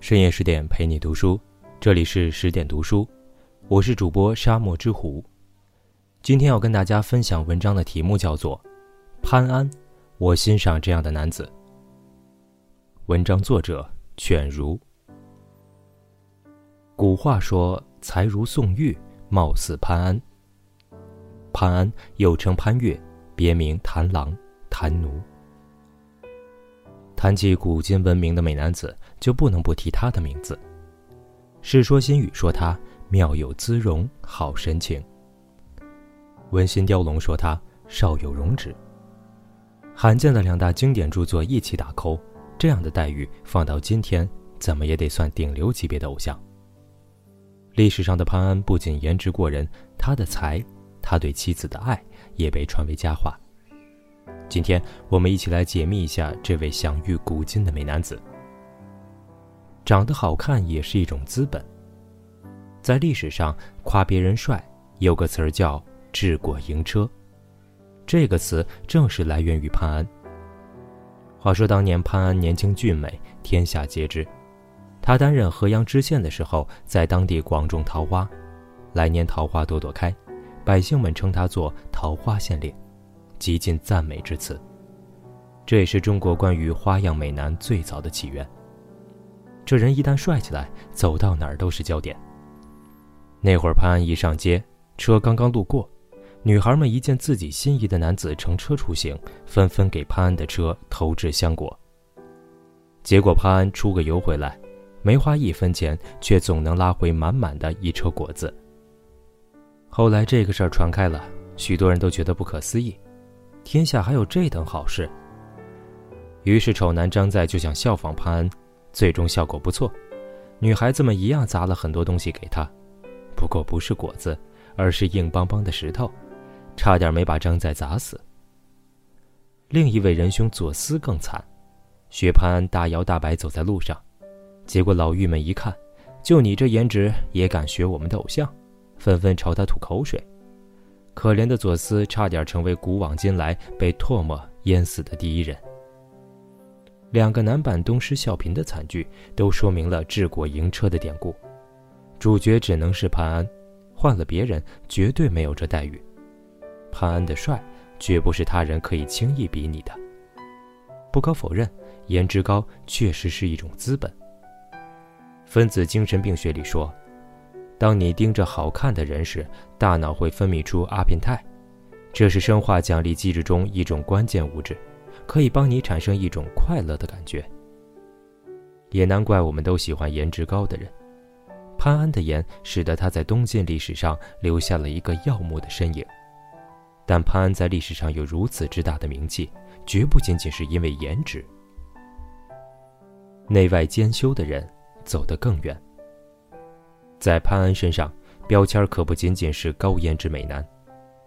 深夜十点陪你读书，这里是十点读书，我是主播沙漠之狐。今天要跟大家分享文章的题目叫做《潘安》，我欣赏这样的男子。文章作者犬儒。古话说：“才如宋玉，貌似潘安。”潘安又称潘岳，别名谭郎、谭奴。谈起古今闻名的美男子，就不能不提他的名字。《世说新语》说他妙有姿容，好神情。《文心雕龙》说他少有容止。罕见的两大经典著作一起打扣，这样的待遇放到今天，怎么也得算顶流级别的偶像。历史上的潘安不仅颜值过人，他的才，他对妻子的爱，也被传为佳话。今天我们一起来解密一下这位享誉古今的美男子。长得好看也是一种资本。在历史上，夸别人帅有个词儿叫“治国营车”，这个词正是来源于潘安。话说当年潘安年轻俊美，天下皆知。他担任河阳知县的时候，在当地广种桃花，来年桃花朵朵开，百姓们称他做“桃花县令”。极尽赞美之词。这也是中国关于花样美男最早的起源。这人一旦帅起来，走到哪儿都是焦点。那会儿潘安一上街，车刚刚路过，女孩们一见自己心仪的男子乘车出行，纷纷给潘安的车投掷香果。结果潘安出个油回来，没花一分钱，却总能拉回满满的一车果子。后来这个事儿传开了，许多人都觉得不可思议。天下还有这等好事。于是丑男张载就想效仿潘安，最终效果不错，女孩子们一样砸了很多东西给他，不过不是果子，而是硬邦邦的石头，差点没把张载砸死。另一位仁兄左思更惨，薛潘安大摇大摆走在路上，结果老妪们一看，就你这颜值也敢学我们的偶像，纷纷朝他吐口水。可怜的左思差点成为古往今来被唾沫淹死的第一人。两个男版东施效颦的惨剧，都说明了治国营车的典故。主角只能是潘安，换了别人绝对没有这待遇。潘安的帅，绝不是他人可以轻易比拟的。不可否认，颜值高确实是一种资本。分子精神病学里说。当你盯着好看的人时，大脑会分泌出阿片肽，这是生化奖励机制中一种关键物质，可以帮你产生一种快乐的感觉。也难怪我们都喜欢颜值高的人。潘安的颜使得他在东晋历史上留下了一个耀目的身影。但潘安在历史上有如此之大的名气，绝不仅仅是因为颜值。内外兼修的人，走得更远。在潘安身上，标签可不仅仅是高颜值美男，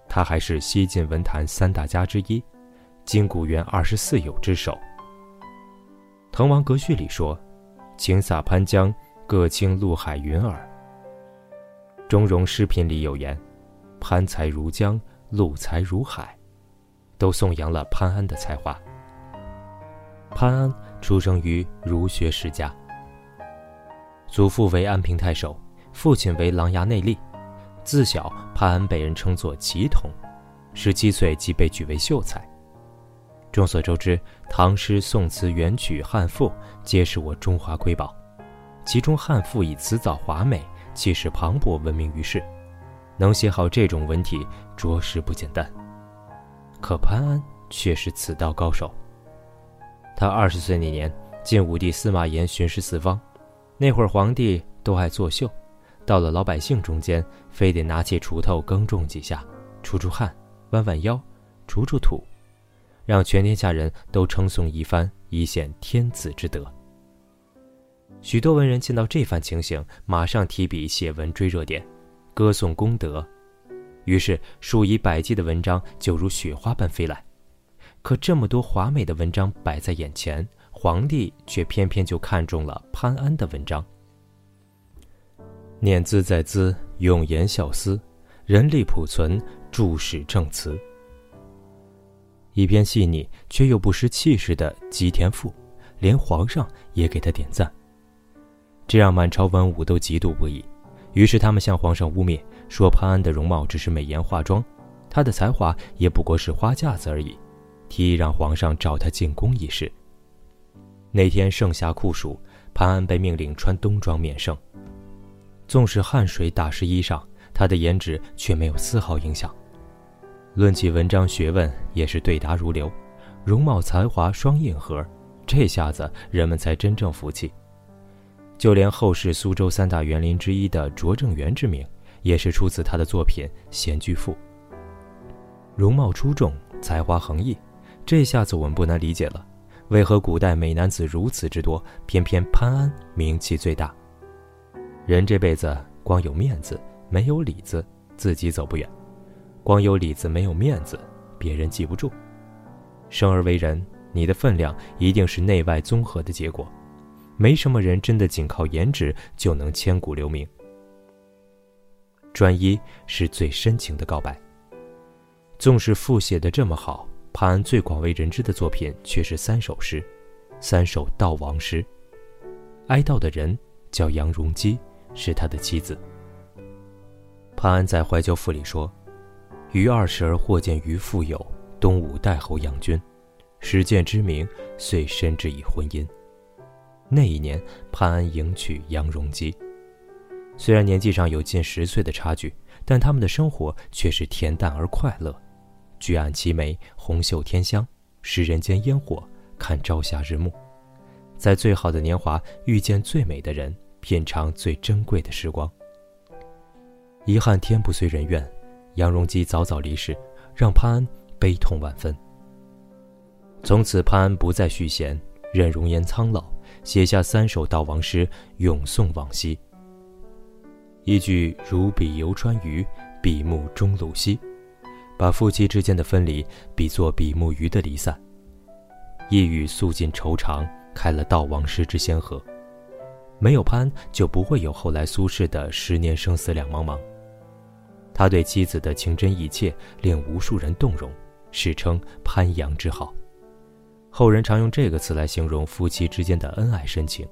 他还是西晋文坛三大家之一，金谷园二十四友之首。《滕王阁序》里说：“请洒潘江，各倾陆海云耳。”《钟嵘诗品》里有言：“潘才如江，陆才如海”，都颂扬了潘安的才华。潘安出生于儒学世家，祖父为安平太守。父亲为琅琊内吏，自小潘安被人称作奇童，十七岁即被举为秀才。众所周知，唐诗、宋词、元曲、汉赋皆是我中华瑰宝，其中汉赋以辞藻华美、气势磅礴闻名于世，能写好这种文体，着实不简单。可潘安却是此道高手。他二十岁那年，晋武帝司马炎巡视四方，那会儿皇帝都爱作秀。到了老百姓中间，非得拿起锄头耕种几下，出出汗，弯弯腰，除除土，让全天下人都称颂一番，以显天子之德。许多文人见到这番情形，马上提笔写文追热点，歌颂功德，于是数以百计的文章就如雪花般飞来。可这么多华美的文章摆在眼前，皇帝却偏偏就看中了潘安的文章。念兹在兹，永言孝思，人力朴存，著史正词。一篇细腻却又不失气势的《吉田赋》，连皇上也给他点赞。这让满朝文武都嫉妒不已。于是他们向皇上污蔑，说潘安的容貌只是美颜化妆，他的才华也不过是花架子而已，提议让皇上召他进宫一事。那天盛夏酷暑，潘安被命令穿冬装面圣。纵使汗水打湿衣裳，他的颜值却没有丝毫影响。论起文章学问，也是对答如流，容貌才华双硬核，这下子人们才真正服气。就连后世苏州三大园林之一的拙政园之名，也是出自他的作品《闲居赋》。容貌出众，才华横溢，这下子我们不难理解了，为何古代美男子如此之多，偏偏潘安名气最大。人这辈子光有面子没有里子，自己走不远；光有里子没有面子，别人记不住。生而为人，你的分量一定是内外综合的结果。没什么人真的仅靠颜值就能千古留名。专一是最深情的告白。纵使赋写的这么好，潘安最广为人知的作品却是三首诗，三首悼亡诗。哀悼的人叫杨荣基，是他的妻子。潘安在《怀旧赋》里说：“于二十而获见于富有，东吴代侯杨君，始见之名，遂深之以婚姻。”那一年，潘安迎娶杨荣基。虽然年纪上有近十岁的差距，但他们的生活却是恬淡而快乐。举案齐眉，红袖添香，食人间烟火，看朝霞日暮，在最好的年华遇见最美的人，品尝最珍贵的时光。遗憾天不遂人愿，杨荣基早早离世，让潘安悲痛万分。从此，潘安不再续弦，任容颜苍老。写下三首悼亡诗，永颂往昔。一句“如彼游川渝，比目终鲁西”，把夫妻之间的分离比作比目鱼的离散。一语诉尽愁肠，开了悼亡诗之先河。没有潘安，就不会有后来苏轼的“十年生死两茫茫”。他对妻子的情真意切，令无数人动容，史称“潘杨之好”。后人常用这个词来形容夫妻之间的恩爱深情。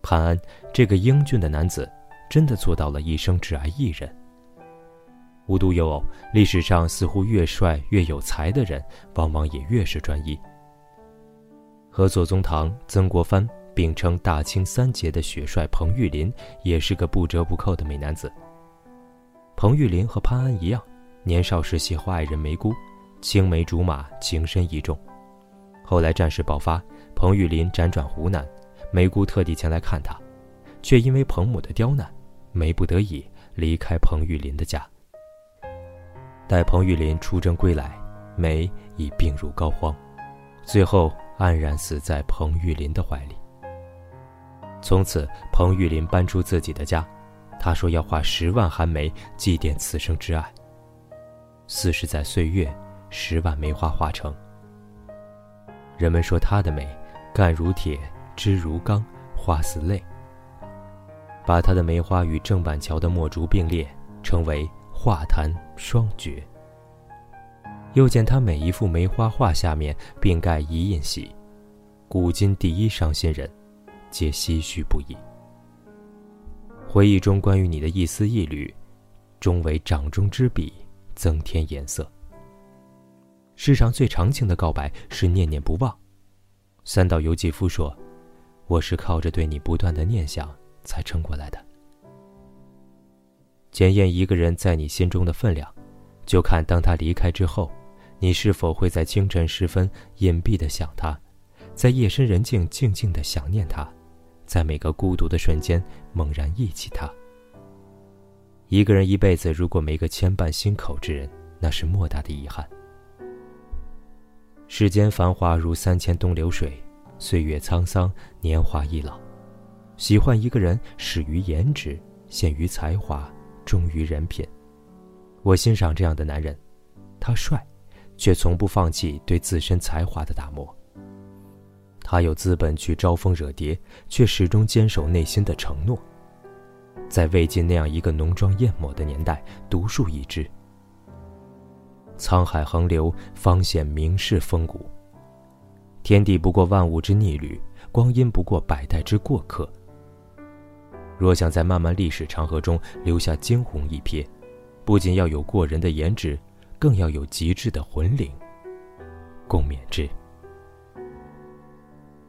潘安这个英俊的男子，真的做到了一生只爱一人。无独有偶，历史上似乎越帅越有才的人，往往也越是专一。和左宗棠、曾国藩并称大清三杰的雪帅彭玉麟，也是个不折不扣的美男子。彭玉麟和潘安一样，年少时喜欢爱人梅姑，青梅竹马，情深意重。后来战事爆发，彭玉麟辗转湖南，梅姑特地前来看他，却因为彭母的刁难，梅不得已离开彭玉麟的家。待彭玉麟出征归来，梅已病入膏肓，最后黯然死在彭玉麟的怀里。从此，彭玉麟搬出自己的家，他说要画十万寒梅祭奠此生之爱。似是在岁月，十万梅花化成。人们说她的美，干如铁，枝如钢，花似泪。把她的梅花与郑板桥的墨竹并列，称为画坛双绝。又见她每一幅梅花画下面并盖一印玺，古今第一伤心人，皆唏嘘不已。回忆中关于你的一丝一缕，终为掌中之笔，增添颜色。世上最长情的告白是念念不忘。三岛由纪夫说：“我是靠着对你不断的念想才撑过来的。”检验一个人在你心中的分量，就看当他离开之后，你是否会在清晨时分隐蔽的想他，在夜深人静静静的想念他，在每个孤独的瞬间猛然忆起他。一个人一辈子如果没个牵绊心口之人，那是莫大的遗憾。世间繁华如三千东流水，岁月沧桑，年华易老。喜欢一个人，始于颜值，陷于才华，忠于人品。我欣赏这样的男人，他帅，却从不放弃对自身才华的打磨。他有资本去招蜂惹蝶，却始终坚守内心的承诺。在魏晋那样一个浓妆艳抹的年代，独树一帜。沧海横流，方显名士风骨。天地不过万物之逆旅，光阴不过百代之过客。若想在漫漫历史长河中留下惊鸿一瞥，不仅要有过人的颜值，更要有极致的魂灵。共勉之。